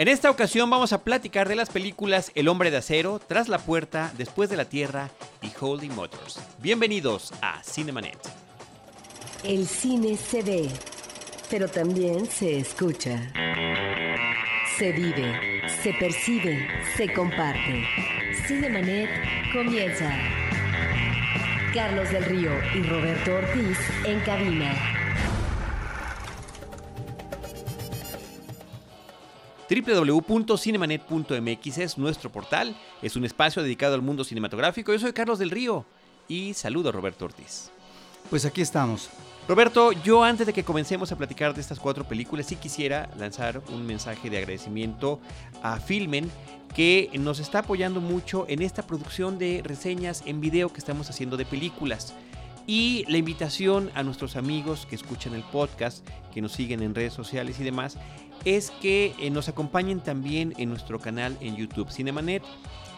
En esta ocasión vamos a platicar de las películas El hombre de acero, Tras la puerta, Después de la tierra y Holy Motors. Bienvenidos a Cinemanet. El cine se ve, pero también se escucha. Se vive, se percibe, se comparte. Cinemanet comienza. Carlos del Río y Roberto Ortiz en cabina. www.cinemanet.mx es nuestro portal, es un espacio dedicado al mundo cinematográfico. Yo soy Carlos del Río y saludo a Roberto Ortiz. Pues aquí estamos. Roberto, yo antes de que comencemos a platicar de estas cuatro películas, sí quisiera lanzar un mensaje de agradecimiento a Filmen, que nos está apoyando mucho en esta producción de reseñas en video que estamos haciendo de películas. Y la invitación a nuestros amigos que escuchan el podcast, que nos siguen en redes sociales y demás, es que eh, nos acompañen también en nuestro canal en YouTube. Cinemanet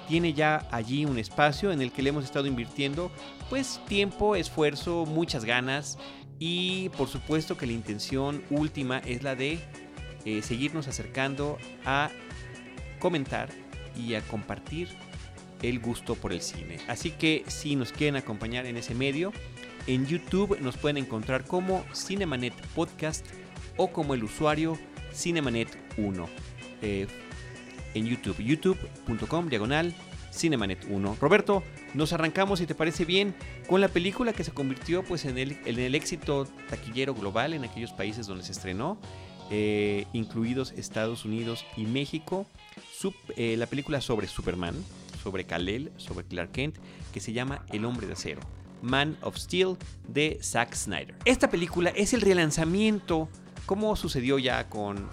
tiene ya allí un espacio en el que le hemos estado invirtiendo pues tiempo, esfuerzo, muchas ganas y por supuesto que la intención última es la de eh, seguirnos acercando a comentar y a compartir el gusto por el cine. Así que si nos quieren acompañar en ese medio, en YouTube nos pueden encontrar como Cinemanet Podcast o como el usuario Cinemanet1 eh, en YouTube, youtube.com diagonal Cinemanet1. Roberto, nos arrancamos, si te parece bien, con la película que se convirtió pues, en, el, en el éxito taquillero global en aquellos países donde se estrenó, eh, incluidos Estados Unidos y México. Eh, la película sobre Superman, sobre Kal-El, sobre Clark Kent, que se llama El Hombre de Acero. Man of Steel de Zack Snyder. Esta película es el relanzamiento como sucedió ya con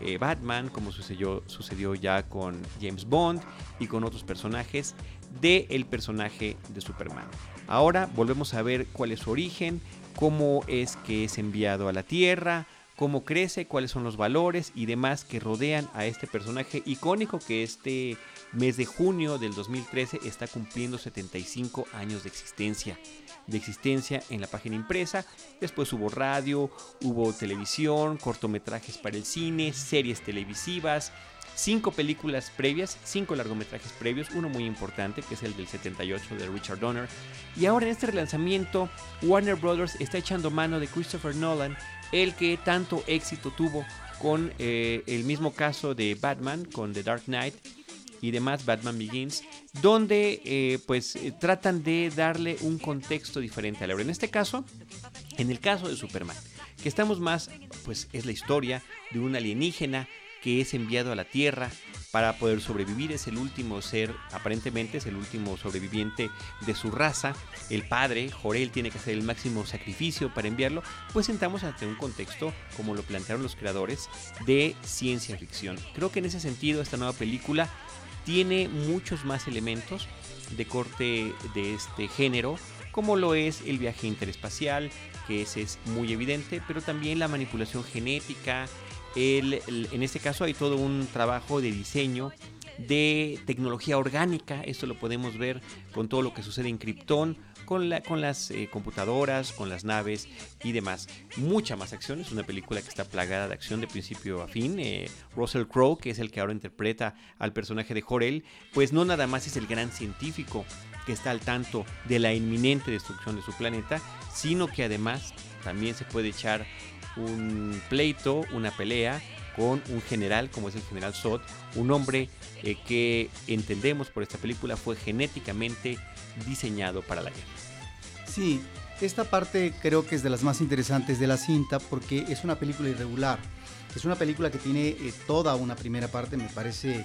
eh, Batman, como sucedió, sucedió ya con James Bond y con otros personajes del el personaje de Superman. Ahora volvemos a ver cuál es su origen, cómo es que es enviado a la Tierra, cómo crece, cuáles son los valores y demás que rodean a este personaje icónico que este mes de junio del 2013 está cumpliendo 75 años de existencia de existencia en la página impresa. Después hubo radio, hubo televisión, cortometrajes para el cine, series televisivas, cinco películas previas, cinco largometrajes previos, uno muy importante que es el del 78 de Richard Donner. Y ahora en este relanzamiento, Warner Brothers está echando mano de Christopher Nolan, el que tanto éxito tuvo con eh, el mismo caso de Batman, con The Dark Knight y demás, Batman Begins, donde eh, pues eh, tratan de darle un contexto diferente a la obra. En este caso, en el caso de Superman, que estamos más, pues es la historia de un alienígena que es enviado a la Tierra para poder sobrevivir. Es el último ser, aparentemente es el último sobreviviente de su raza. El padre, Jorel, tiene que hacer el máximo sacrificio para enviarlo. Pues sentamos ante un contexto, como lo plantearon los creadores, de ciencia ficción. Creo que en ese sentido esta nueva película tiene muchos más elementos de corte de este género, como lo es el viaje interespacial, que ese es muy evidente, pero también la manipulación genética. en este caso hay todo un trabajo de diseño de tecnología orgánica, esto lo podemos ver con todo lo que sucede en Krypton, con, la, con las eh, computadoras, con las naves y demás. Mucha más acción, es una película que está plagada de acción de principio a fin. Eh, Russell Crowe, que es el que ahora interpreta al personaje de Jorel, pues no nada más es el gran científico que está al tanto de la inminente destrucción de su planeta, sino que además también se puede echar un pleito, una pelea con un general como es el general Sod, un hombre eh, que entendemos por esta película fue genéticamente diseñado para la guerra. Sí, esta parte creo que es de las más interesantes de la cinta porque es una película irregular. Es una película que tiene eh, toda una primera parte, me parece,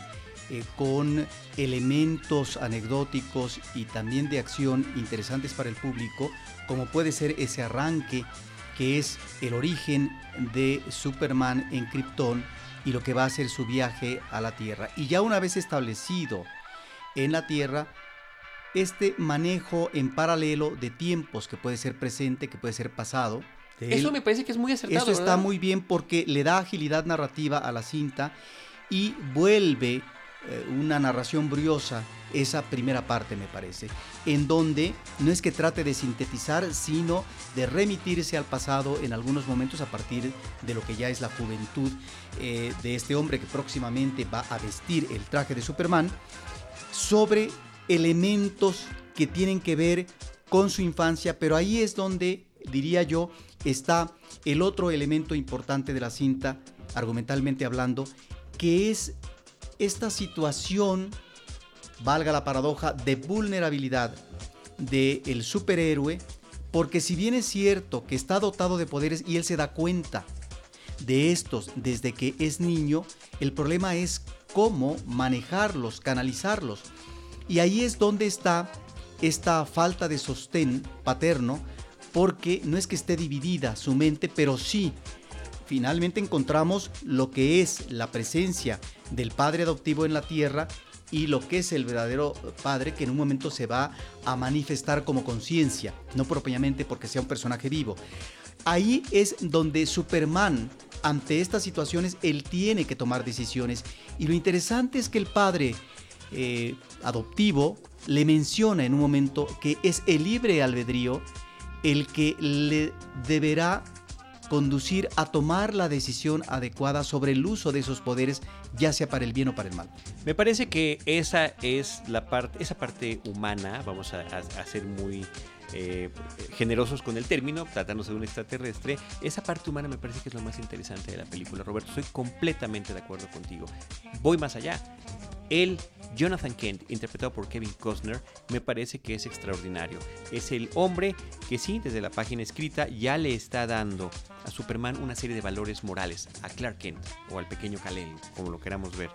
eh, con elementos anecdóticos y también de acción interesantes para el público, como puede ser ese arranque que es el origen de Superman en Krypton y lo que va a ser su viaje a la Tierra. Y ya una vez establecido en la Tierra, este manejo en paralelo de tiempos que puede ser presente, que puede ser pasado. Eso me parece que es muy acertado. Eso está muy bien porque le da agilidad narrativa a la cinta y vuelve una narración briosa esa primera parte, me parece, en donde no es que trate de sintetizar, sino de remitirse al pasado en algunos momentos a partir de lo que ya es la juventud eh, de este hombre que próximamente va a vestir el traje de Superman, sobre elementos que tienen que ver con su infancia, pero ahí es donde, diría yo, está el otro elemento importante de la cinta, argumentalmente hablando, que es esta situación, valga la paradoja, de vulnerabilidad del superhéroe, porque si bien es cierto que está dotado de poderes y él se da cuenta de estos desde que es niño, el problema es cómo manejarlos, canalizarlos. Y ahí es donde está esta falta de sostén paterno, porque no es que esté dividida su mente, pero sí finalmente encontramos lo que es la presencia del padre adoptivo en la tierra y lo que es el verdadero padre que en un momento se va a manifestar como conciencia, no propiamente porque sea un personaje vivo. Ahí es donde Superman, ante estas situaciones, él tiene que tomar decisiones. Y lo interesante es que el padre eh, adoptivo le menciona en un momento que es el libre albedrío el que le deberá conducir a tomar la decisión adecuada sobre el uso de esos poderes, ya sea para el bien o para el mal. Me parece que esa es la parte, esa parte humana, vamos a, ser muy eh, generosos con el término, tratándose de un extraterrestre, esa parte humana me parece que es lo más interesante de la película. Roberto, estoy completamente de acuerdo contigo. Voy más allá. El Jonathan Kent, interpretado por Kevin Costner, me parece que es extraordinario. Es el hombre que sí, desde la página escrita, ya le está dando a Superman una serie de valores morales, a Clark Kent o al pequeño Kal-El, como lo queramos ver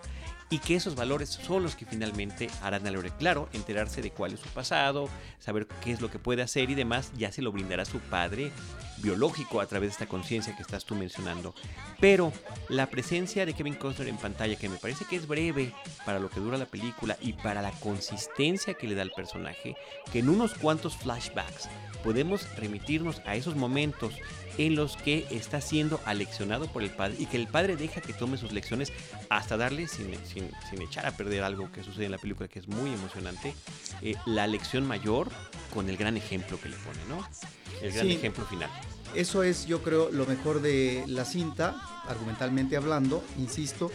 y que esos valores son los que finalmente harán al héroe claro, enterarse de cuál es su pasado, saber qué es lo que puede hacer y demás, ya se lo brindará su padre biológico a través de esta conciencia que estás tú mencionando. Pero la presencia de Kevin Costner en pantalla, que me parece que es breve para lo que dura la película y para la consistencia que le da al personaje, que en unos cuantos flashbacks podemos remitirnos a esos momentos en los que está siendo aleccionado por el padre y que el padre deja que tome sus lecciones hasta darle, sin, echar a perder algo que sucede en la película que es muy emocionante, eh, la lección mayor con el gran ejemplo que le pone, ¿no? El gran ejemplo final. Eso es, yo creo, lo mejor de la cinta, argumentalmente hablando, insisto.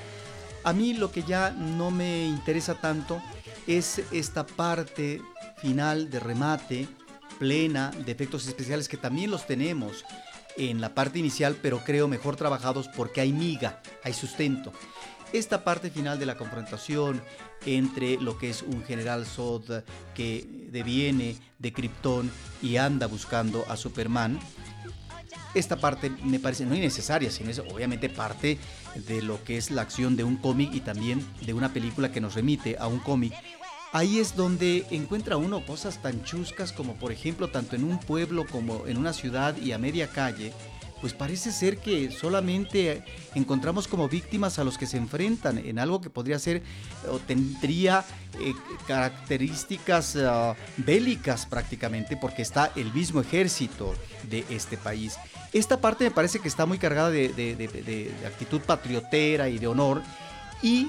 A mí lo que ya no me interesa tanto es esta parte final de remate, plena, de efectos especiales que también los tenemos en la parte inicial, pero creo mejor trabajados porque hay miga, hay sustento. Esta parte final de la confrontación entre lo que es un general Zod que deviene de Krypton y anda buscando a Superman, esta parte me parece no innecesaria, sino es obviamente parte de lo que es la acción de un cómic y también de una película que nos remite a un cómic ahí es donde encuentra uno cosas tan chuscas como por ejemplo tanto en un pueblo como en una ciudad y a media calle, pues parece ser que solamente encontramos como víctimas a los que se enfrentan en algo que podría ser o tendría eh, características ah, bélicas prácticamente porque está el mismo ejército de este país. Esta parte me parece que está muy cargada de, actitud patriotera y de honor y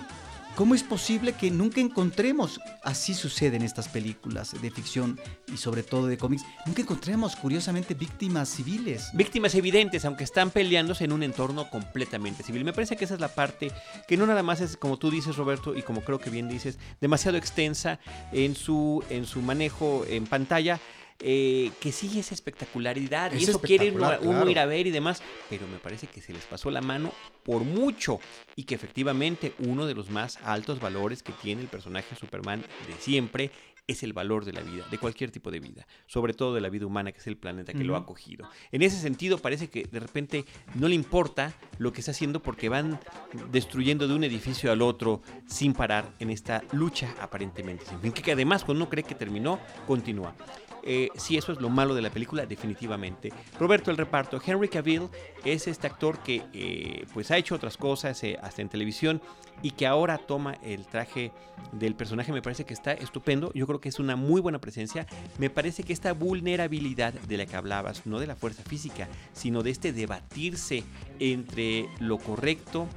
¿Cómo es posible que nunca encontremos, así sucede en estas películas de ficción y sobre todo de cómics, nunca encontremos curiosamente víctimas civiles? Víctimas evidentes, aunque están peleándose en un entorno completamente civil. Me parece que esa es la parte que no nada más es, como tú dices Roberto, y como creo que bien dices, demasiado extensa en su, en su manejo en pantalla, eh, que sí es espectacularidad y eso quiere uno, ir a ver y demás, pero me parece que se les pasó la mano por mucho y que efectivamente uno de los más altos valores que tiene el personaje Superman de siempre es el valor de la vida, de cualquier tipo de vida, sobre todo de la vida humana, que es el planeta que lo ha acogido. En ese sentido, parece que de repente no le importa lo que está haciendo porque van destruyendo de un edificio al otro sin parar en esta lucha aparentemente sin fin, que además cuando uno cree que terminó, continúa. Eh, si eso es lo malo de la película, definitivamente. Roberto, el reparto. Henry Cavill es este actor que eh, pues ha hecho otras cosas eh, hasta en televisión y que ahora toma el traje del personaje. Me parece que está estupendo. Yo creo que es una muy buena presencia. Me parece que esta vulnerabilidad de la que hablabas, no de la fuerza física, sino de este debatirse entre lo correcto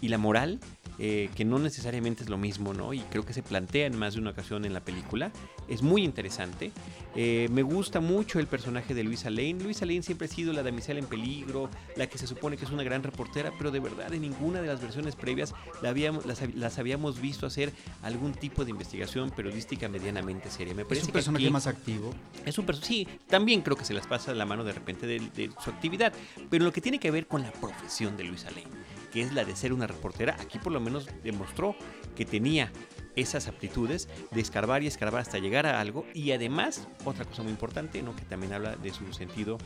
y la moral, eh, que no necesariamente es lo mismo, ¿no? Y creo que se plantea en más de una ocasión en la película. Es muy interesante. Eh, me gusta mucho el personaje de Luisa Lane. Luisa Lane siempre ha sido la damisela en peligro, la que se supone que es una gran reportera, pero de verdad en ninguna de las versiones previas la habíamos, las, habíamos visto hacer algún tipo de investigación periodística medianamente seria. Me parece es un personaje más activo. Es un sí, también creo que se las pasa la mano de repente de, de su actividad, pero lo que tiene que ver con la profesión de Luisa Lane que es la de ser una reportera, aquí por lo menos demostró que tenía esas aptitudes de escarbar y escarbar hasta llegar a algo y además otra cosa muy importante ¿no? que también habla de su sentido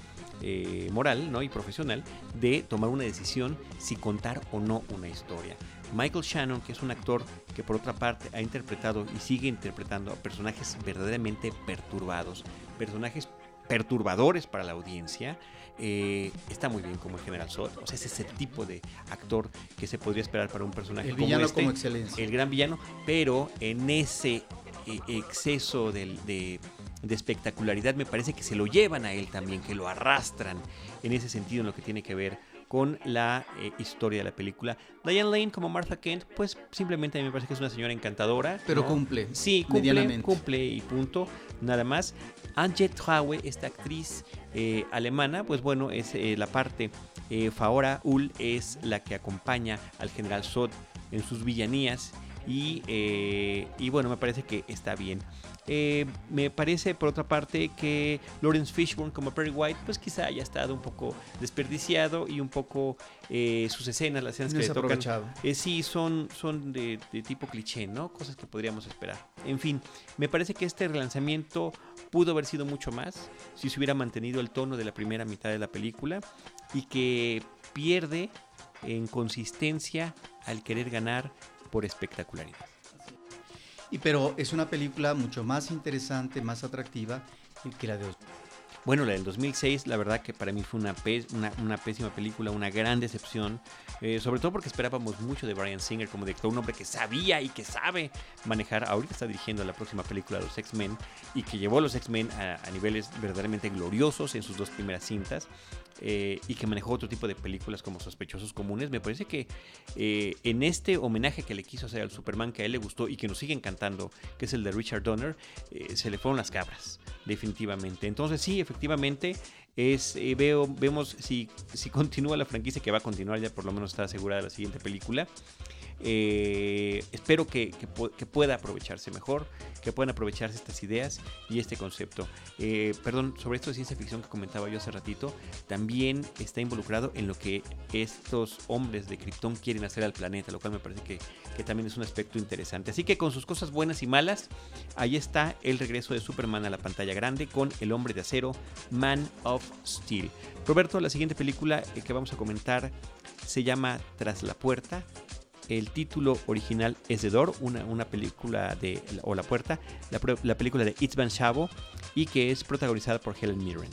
eh, moral ¿no? y profesional de tomar una decisión si contar o no una historia Michael Shannon que es un actor que por otra parte ha interpretado y sigue interpretando a personajes verdaderamente perturbados personajes perturbadores para la audiencia eh, está muy bien como el General Zod. O sea, es ese tipo de actor que se podría esperar para un personaje el villano este, como excelencia. El gran villano, pero en ese eh, exceso de, de, espectacularidad me parece que se lo llevan a él también, que lo arrastran en ese sentido en lo que tiene que ver con la eh, historia de la película. Diane Lane como Martha Kent, pues simplemente a mí me parece que es una señora encantadora. Pero cumple. Sí, cumple, cumple y punto, nada más. Anje Traue, esta actriz eh, alemana, pues bueno, es eh, la parte. Faora Ul es la que acompaña al general Sod en sus villanías. Y, y bueno, me parece que está bien. me parece, por otra parte, que Lawrence Fishburne como Perry White, pues quizá haya estado un poco desperdiciado y un poco sus escenas, las escenas que le tocan, sí, son, son de, de, tipo cliché, ¿no? Cosas que podríamos esperar. En fin, me parece que este relanzamiento pudo haber sido mucho más si se hubiera mantenido el tono de la primera mitad de la película y que pierde en consistencia al querer ganar por espectacularidad. Y pero es una película mucho más interesante, más atractiva que la de bueno, la del 2006, la verdad que para mí fue una, pésima película, una gran decepción, eh, sobre todo porque esperábamos mucho de Brian Singer como director, un hombre que sabía y que sabe manejar, ahorita está dirigiendo la próxima película de los X-Men y que llevó a los X-Men a, niveles verdaderamente gloriosos en sus dos primeras cintas. Eh, y que manejó otro tipo de películas como Sospechosos Comunes, me parece que eh, en este homenaje que le quiso hacer al Superman que a él le gustó y que nos sigue encantando, que es el de Richard Donner, se le fueron las cabras, definitivamente. Entonces sí, efectivamente, es, veo, vemos si, si continúa la franquicia, que va a continuar, ya por lo menos está asegurada la siguiente película. Eh, espero que, pueda aprovecharse mejor, que puedan aprovecharse estas ideas y este concepto. Eh, perdón, sobre esto de ciencia ficción que comentaba yo hace ratito, también está involucrado en lo que estos hombres de Krypton quieren hacer al planeta, lo cual me parece que, también es un aspecto interesante. Así que con sus cosas buenas y malas, ahí está el regreso de Superman a la pantalla grande con El hombre de acero, Man of Steel. Roberto, la siguiente película eh, que vamos a comentar se llama Tras la puerta el título original es The Door, una, película de, o La Puerta, la, película de Itzvan Shavo y que es protagonizada por Helen Mirren.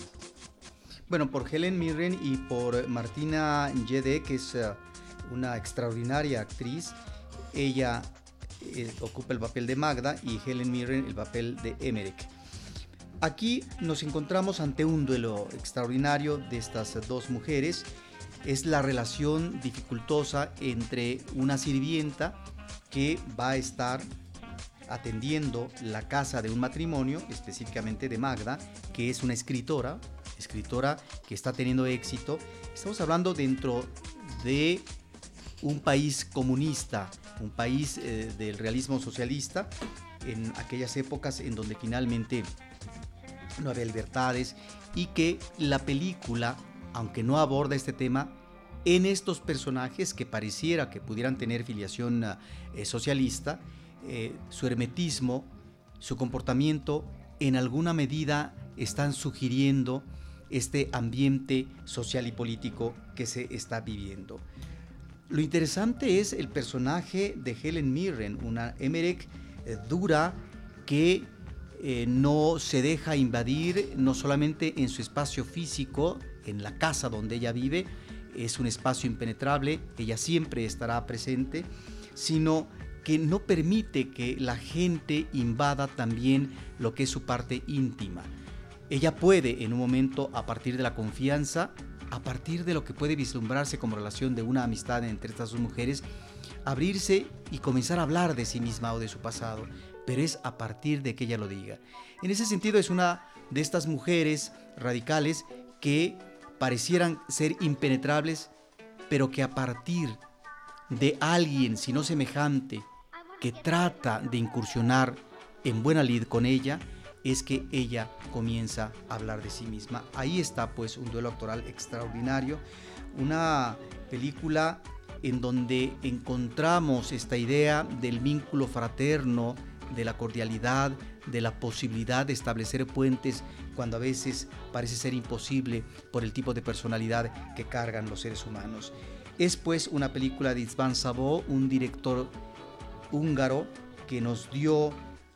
Bueno, por Helen Mirren y por Martina Yede, que es eh, una extraordinaria actriz. Ella eh, ocupa el papel de Magda y Helen Mirren el papel de Emmerich. Aquí nos encontramos ante un duelo extraordinario de estas dos mujeres es la relación dificultosa entre una sirvienta que va a estar atendiendo la casa de un matrimonio, específicamente de Magda, que es una escritora, escritora que está teniendo éxito. Estamos hablando dentro de un país comunista, un país eh, del realismo socialista, en aquellas épocas en donde finalmente no había libertades y que la película aunque no aborda este tema, en estos personajes que pareciera que pudieran tener filiación eh, socialista, eh, su hermetismo, su comportamiento, en alguna medida están sugiriendo este ambiente social y político que se está viviendo. Lo interesante es el personaje de Helen Mirren, una Emmerich eh, dura que no se deja invadir no solamente en su espacio físico, en la casa donde ella vive, es un espacio impenetrable, ella siempre estará presente, sino que no permite que la gente invada también lo que es su parte íntima. Ella puede en un momento, a partir de la confianza, a partir de lo que puede vislumbrarse como relación de una amistad entre estas dos mujeres, abrirse y comenzar a hablar de sí misma o de su pasado, pero es a partir de que ella lo diga. En ese sentido es una de estas mujeres radicales que parecieran ser impenetrables, pero que a partir de alguien, si no semejante, que trata de incursionar en buena lid con ella, es que ella comienza a hablar de sí misma. Ahí está pues un duelo actoral extraordinario, una película en donde encontramos esta idea del vínculo fraterno, de la cordialidad, de la posibilidad de establecer puentes cuando a veces parece ser imposible por el tipo de personalidad que cargan los seres humanos. Es pues una película de Isvan Sabo, un director húngaro que nos dio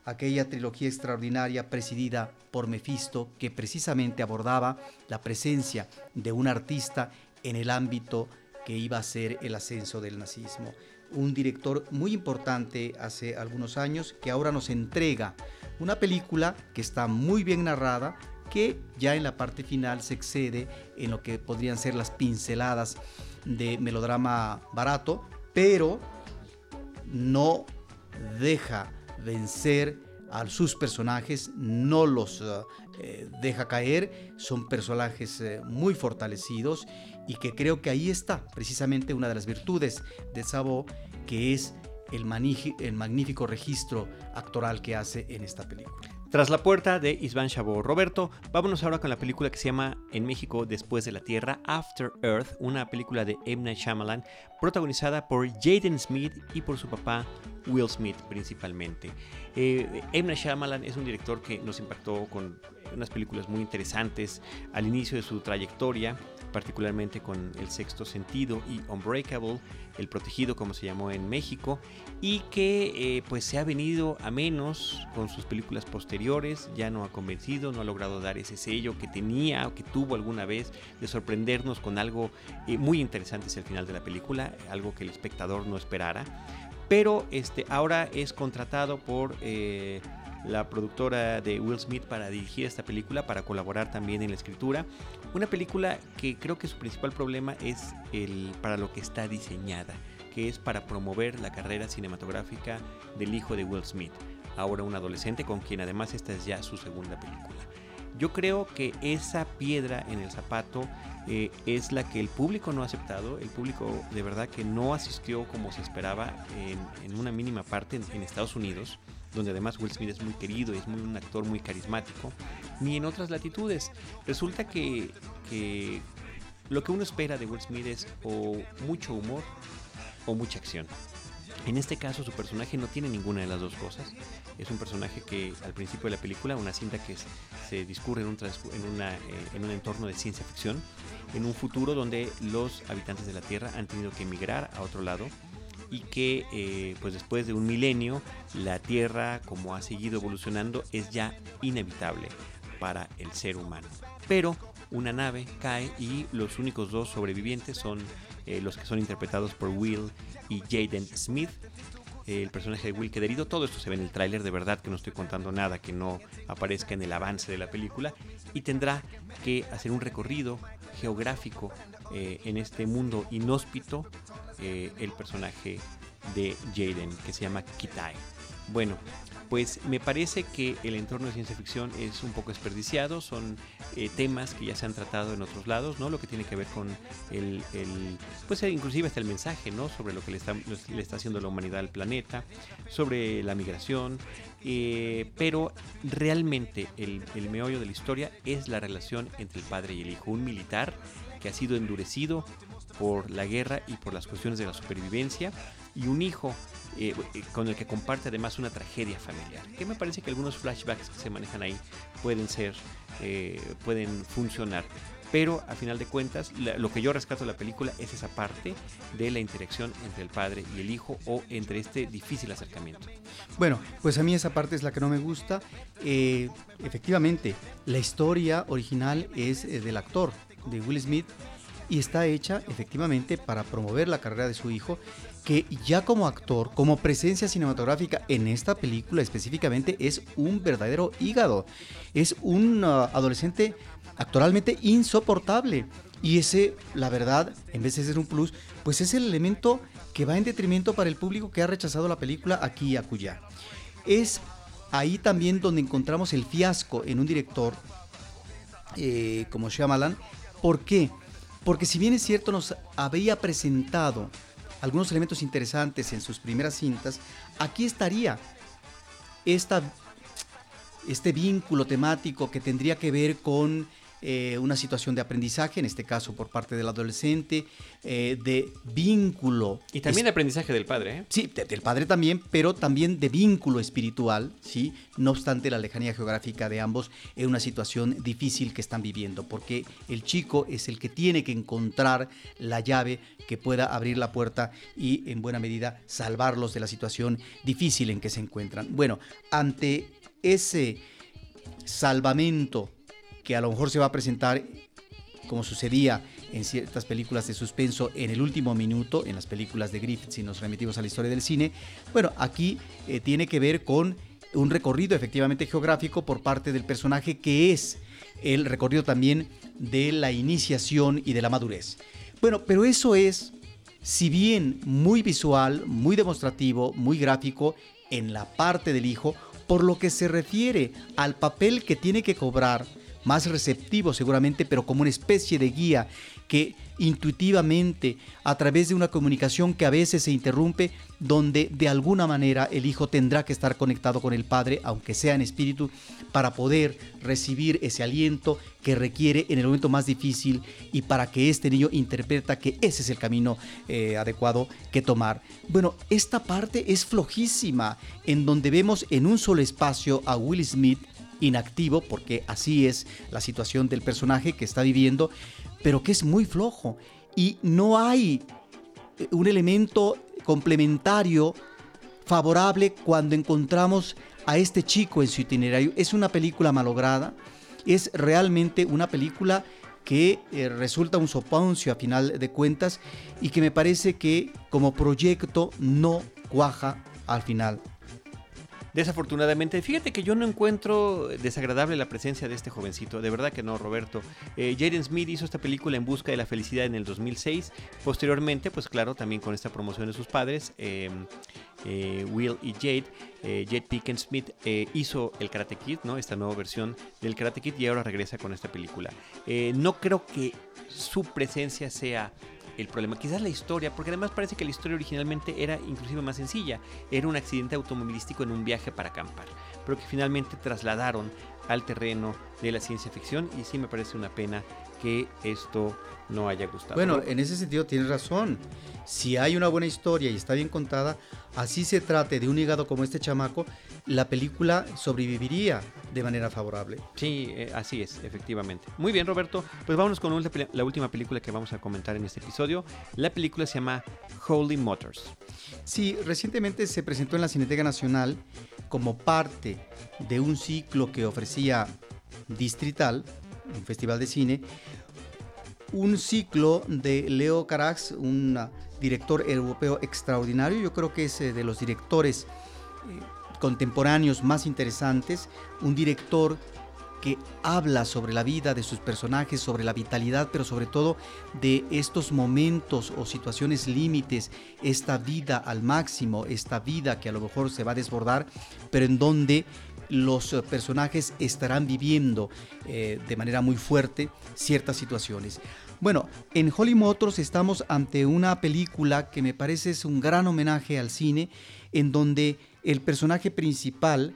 aquella trilogía extraordinaria presidida por Mefisto que precisamente abordaba la presencia de un artista en el ámbito que iba a ser el ascenso del nazismo. Un director muy importante hace algunos años que ahora nos entrega una película que está muy bien narrada, que ya en la parte final se excede en lo que podrían ser las pinceladas de melodrama barato, pero no deja vencer a sus personajes, no los eh, deja caer, son personajes eh, muy fortalecidos y que creo que ahí está precisamente una de las virtudes de Sabo, que es el, magnífico registro actoral que hace en esta película. Tras la puerta de Isvan Chabot. Roberto, vámonos ahora con la película que se llama En México Después de la Tierra, After Earth, una película de M. Night Shyamalan, protagonizada por Jaden Smith y por su papá Will Smith principalmente. Eh, M. Shyamalan es un director que nos impactó con unas películas muy interesantes al inicio de su trayectoria particularmente con El Sexto Sentido y Unbreakable, El Protegido como se llamó en México, y que eh, pues se ha venido a menos con sus películas posteriores, ya no ha convencido, no ha logrado dar ese sello que tenía o que tuvo alguna vez de sorprendernos con algo eh, muy interesante hacia el final de la película, algo que el espectador no esperara. Pero este, ahora es contratado por eh, la productora de Will Smith para dirigir esta película, para colaborar también en la escritura. Una película que creo que su principal problema es el para lo que está diseñada, que es para promover la carrera cinematográfica del hijo de Will Smith, ahora un adolescente con quien además esta es ya su segunda película. Yo creo que esa piedra en el zapato eh, es la que el público no ha aceptado. El público de verdad que no asistió como se esperaba en, una mínima parte en Estados Unidos donde además Will Smith es muy querido y es un actor muy carismático, ni en otras latitudes. Resulta que, lo que uno espera de Will Smith es o mucho humor o mucha acción. En este caso su personaje no tiene ninguna de las dos cosas. Es un personaje que al principio de la película, una cinta que se discurre en un, eh, en un entorno de ciencia ficción, en un futuro donde los habitantes de la Tierra han tenido que emigrar a otro lado y que eh, pues después de un milenio la Tierra como ha seguido evolucionando es ya inevitable para el ser humano. Pero una nave cae y los únicos dos sobrevivientes son eh, los que son interpretados por Will y Jaden Smith. El personaje de Will queda herido, todo esto se ve en el tráiler, de verdad que no estoy contando nada que no aparezca en el avance de la película y tendrá que hacer un recorrido geográfico eh, en este mundo inhóspito eh, el personaje de Jaden, que se llama Kitai. Bueno, pues me parece que el entorno de ciencia ficción es un poco desperdiciado, son eh, temas que ya se han tratado en otros lados, ¿no? Lo que tiene que ver con el, pues eh, inclusive hasta el mensaje, ¿no? Sobre lo que le está, le está haciendo la humanidad al planeta, sobre la migración, pero realmente el, el meollo de la historia es la relación entre el padre y el hijo, un militar que ha sido endurecido por la guerra y por las cuestiones de la supervivencia, y un hijo eh, eh, con el que comparte además una tragedia familiar. Que me parece que algunos flashbacks que se manejan ahí pueden ser, eh, pueden funcionar. Pero a final de cuentas, lo que yo rescato de la película es esa parte de la interacción entre el padre y el hijo o entre este difícil acercamiento. Bueno, pues a mí esa parte es la que no me gusta. efectivamente, la historia original es del actor, de Will Smith, y está hecha efectivamente para promover la carrera de su hijo que ya como actor, como presencia cinematográfica en esta película específicamente, es un verdadero hígado. Es un uh, adolescente actualmente insoportable. Y ese, la verdad, en vez de ser un plus, pues es el elemento que va en detrimento para el público que ha rechazado la película aquí y acullá. Es ahí también donde encontramos el fiasco en un director eh, como Shyamalan. ¿Por qué? Porque si bien es cierto nos había presentado algunos elementos interesantes en sus primeras cintas, aquí estaría esta, este vínculo temático que tendría que ver con eh, una situación de aprendizaje, en este caso por parte del adolescente, eh, de vínculo. Y también de aprendizaje del padre. ¿eh? Sí, del padre también, pero también de vínculo espiritual, ¿sí? No obstante la lejanía geográfica de ambos es una situación difícil que están viviendo, porque el chico es el que tiene que encontrar la llave que pueda abrir la puerta y en buena medida salvarlos de la situación difícil en que se encuentran. Bueno, ante ese salvamento que a lo mejor se va a presentar como sucedía en ciertas películas de suspenso en el último minuto, en las películas de Griffith, si nos remitimos a la historia del cine. Bueno, aquí eh, tiene que ver con un recorrido efectivamente geográfico por parte del personaje que es el recorrido también de la iniciación y de la madurez. Bueno, pero eso es, si bien muy visual, muy demostrativo, muy gráfico, en la parte del hijo, por lo que se refiere al papel que tiene que cobrar más receptivo seguramente, pero como una especie de guía que intuitivamente, a través de una comunicación que a veces se interrumpe, donde de alguna manera el hijo tendrá que estar conectado con el padre, aunque sea en espíritu, para poder recibir ese aliento que requiere en el momento más difícil y para que este niño interpreta que ese es el camino eh, adecuado que tomar. Bueno, esta parte es flojísima, en donde vemos en un solo espacio a Will Smith inactivo, porque así es la situación del personaje que está viviendo, pero que es muy flojo. Y no hay eh, un elemento complementario favorable cuando encontramos a este chico en su itinerario. Es una película malograda, es realmente una película que eh, resulta un soponcio a final de cuentas y que me parece que como proyecto no cuaja al final Desafortunadamente, fíjate que yo no encuentro desagradable la presencia de este jovencito, de verdad que no, Roberto. Eh, Jaden Smith hizo esta película en busca de la felicidad en el 2006. Posteriormente, pues claro, también con esta promoción de sus padres, em, eh, Will y Jade, eh, Jade Pickens Smith eh, hizo el Karate Kid, ¿no? Esta nueva versión del Karate Kid y ahora regresa con esta película. no creo que su presencia sea el problema. Quizás la historia, porque además parece que la historia originalmente era inclusive más sencilla. Era un accidente automovilístico en un viaje para acampar, pero que finalmente trasladaron al terreno de la ciencia ficción y sí me parece una pena que esto no haya gustado. Bueno, en ese sentido tienes razón. Si hay una buena historia y está bien contada, así se trate de un hígado como este chamaco, la película sobreviviría de manera favorable. Sí, eh, así es, efectivamente. Muy bien, Roberto. Pues vámonos con la última película que vamos a comentar en este episodio. La película se llama Holy Motors. Sí, recientemente se presentó en la Cineteca Nacional como parte de un ciclo que ofrecía Distrital, un festival de cine, un ciclo de Leo Carax, un director europeo extraordinario. Yo creo que es eh, de los directores eh, contemporáneos más interesantes, un director que habla sobre la vida de sus personajes, sobre la vitalidad, pero sobre todo de estos momentos o situaciones límites, esta vida al máximo, esta vida que a lo mejor se va a desbordar, pero en donde los personajes estarán viviendo eh, de manera muy fuerte ciertas situaciones. Bueno, en Holly Motors estamos ante una película que me parece es un gran homenaje al cine, en donde el personaje principal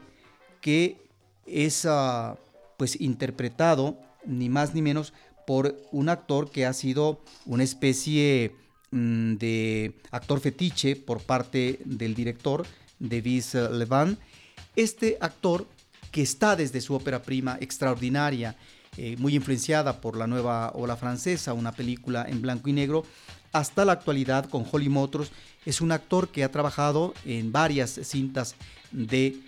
que es ah, pues interpretado ni más ni menos por un actor que ha sido una especie mm, de actor fetiche por parte del director Davis Levan. Este actor que está desde su ópera prima extraordinaria, eh, muy influenciada por la nueva ola francesa, una película en blanco y negro, hasta la actualidad con Holly Motors. Es un actor que ha trabajado en varias cintas de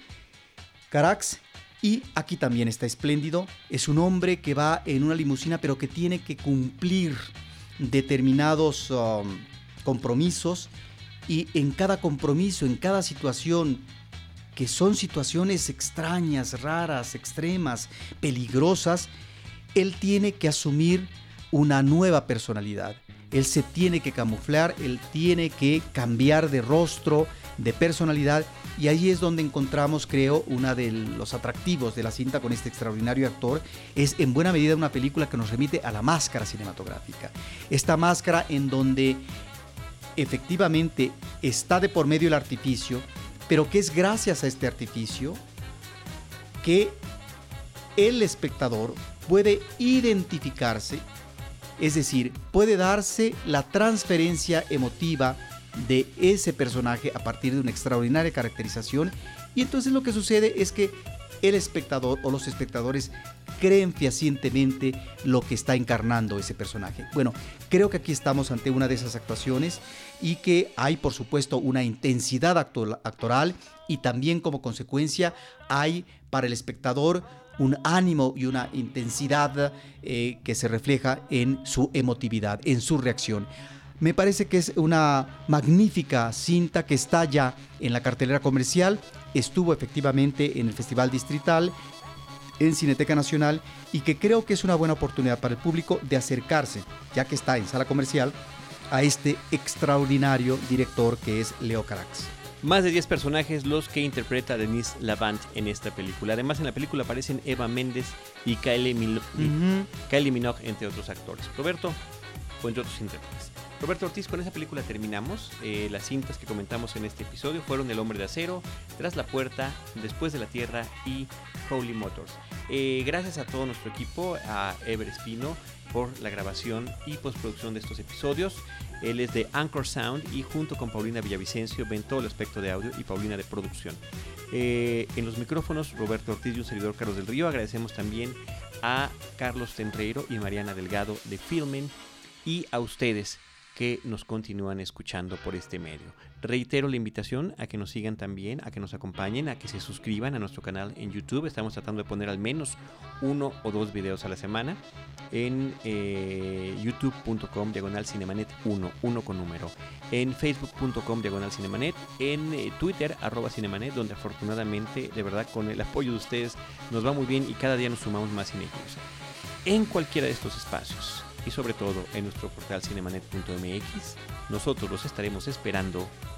Carax y aquí también está espléndido. Es un hombre que va en una limusina pero que tiene que cumplir determinados um, compromisos y en cada compromiso, en cada situación, que son situaciones extrañas, raras, extremas, peligrosas, él tiene que asumir una nueva personalidad. Él se tiene que camuflar, él tiene que cambiar de rostro, de personalidad, y ahí es donde encontramos, creo, uno de los atractivos de la cinta con este extraordinario actor, es en buena medida una película que nos remite a la máscara cinematográfica. Esta máscara en donde efectivamente está de por medio el artificio, pero que es gracias a este artificio que el espectador puede identificarse, es decir, puede darse la transferencia emotiva de ese personaje a partir de una extraordinaria caracterización y entonces lo que sucede es que el espectador o los espectadores creen fehacientemente lo que está encarnando ese personaje. Bueno, creo que aquí estamos ante una de esas actuaciones y que hay por supuesto una intensidad actoral y también como consecuencia hay para el espectador un ánimo y una intensidad eh, que se refleja en su emotividad, en su reacción. Me parece que es una magnífica cinta que está ya en la cartelera comercial, estuvo efectivamente en el Festival Distrital, en Cineteca Nacional y que creo que es una buena oportunidad para el público de acercarse, ya que está en sala comercial, a este extraordinario director que es Leo Carax. Más de 10 personajes los que interpreta Denise Lavant en esta película. Además, en la película aparecen Eva Méndez y Kylie, Minogue, entre otros actores. Roberto, o entre otros intérpretes. Roberto Ortiz, con esa película terminamos. Eh, las cintas que comentamos en este episodio fueron El Hombre de Acero, Tras la Puerta, Después de la Tierra y Holy Motors. Eh, gracias a todo nuestro equipo, a Ever Espino por la grabación y postproducción de estos episodios. Él es de Anchor Sound y junto con Paulina Villavicencio ven todo el aspecto de audio y Paulina de producción. Eh, en los micrófonos, Roberto Ortiz y un servidor Carlos del Río. Agradecemos también a Carlos Tenreiro y Mariana Delgado de Filmen y a ustedes que nos continúan escuchando por este medio. Reitero la invitación a que nos sigan también, a que nos acompañen, a que se suscriban a nuestro canal en YouTube. Estamos tratando de poner al menos uno o dos videos a la semana en eh, youtube.com diagonal cinemanet 1, 1 con número, en facebook.com diagonal cinemanet, en eh, Twitter arroba cinemanet, donde afortunadamente, de verdad, con el apoyo de ustedes nos va muy bien y cada día nos sumamos más cinéfilos. En cualquiera de estos espacios y sobre todo en nuestro portal cinemanet.mx, nosotros los estaremos esperando